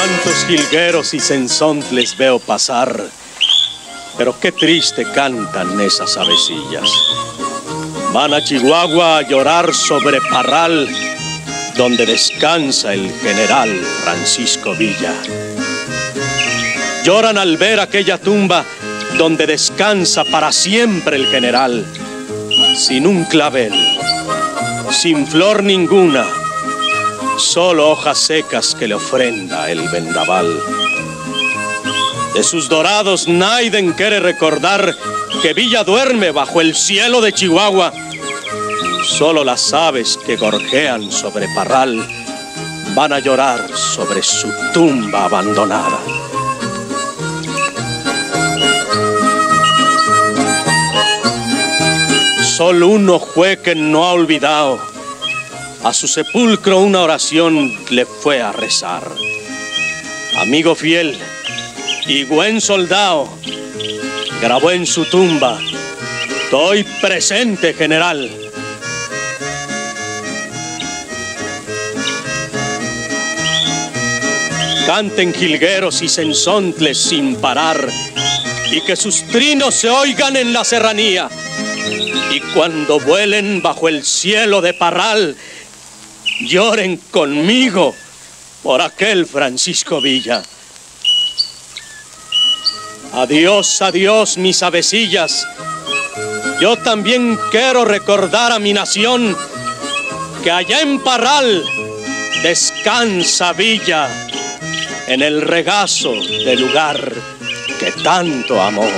Cuántos jilgueros y sensontles veo pasar, pero qué triste cantan esas avecillas. Van a Chihuahua a llorar sobre Parral, donde descansa el general Francisco Villa. Lloran al ver aquella tumba donde descansa para siempre el general, sin un clavel, sin flor ninguna, solo hojas secas que le ofrenda el vendaval. De sus dorados Naiden quiere recordar que Villa duerme bajo el cielo de Chihuahua. Solo las aves que gorjean sobre Parral van a llorar sobre su tumba abandonada. Solo uno fue no ha olvidado. A su sepulcro una oración le fue a rezar. Amigo fiel y buen soldado, grabó en su tumba, estoy presente, general. Canten jilgueros y sensontles sin parar, y que sus trinos se oigan en la serranía. Y cuando vuelen bajo el cielo de Parral, lloren conmigo por aquel Francisco Villa. Adiós, adiós, mis avecillas. Yo también quiero recordar a mi nación que allá en Parral descansa Villa en el regazo del lugar que tanto amó.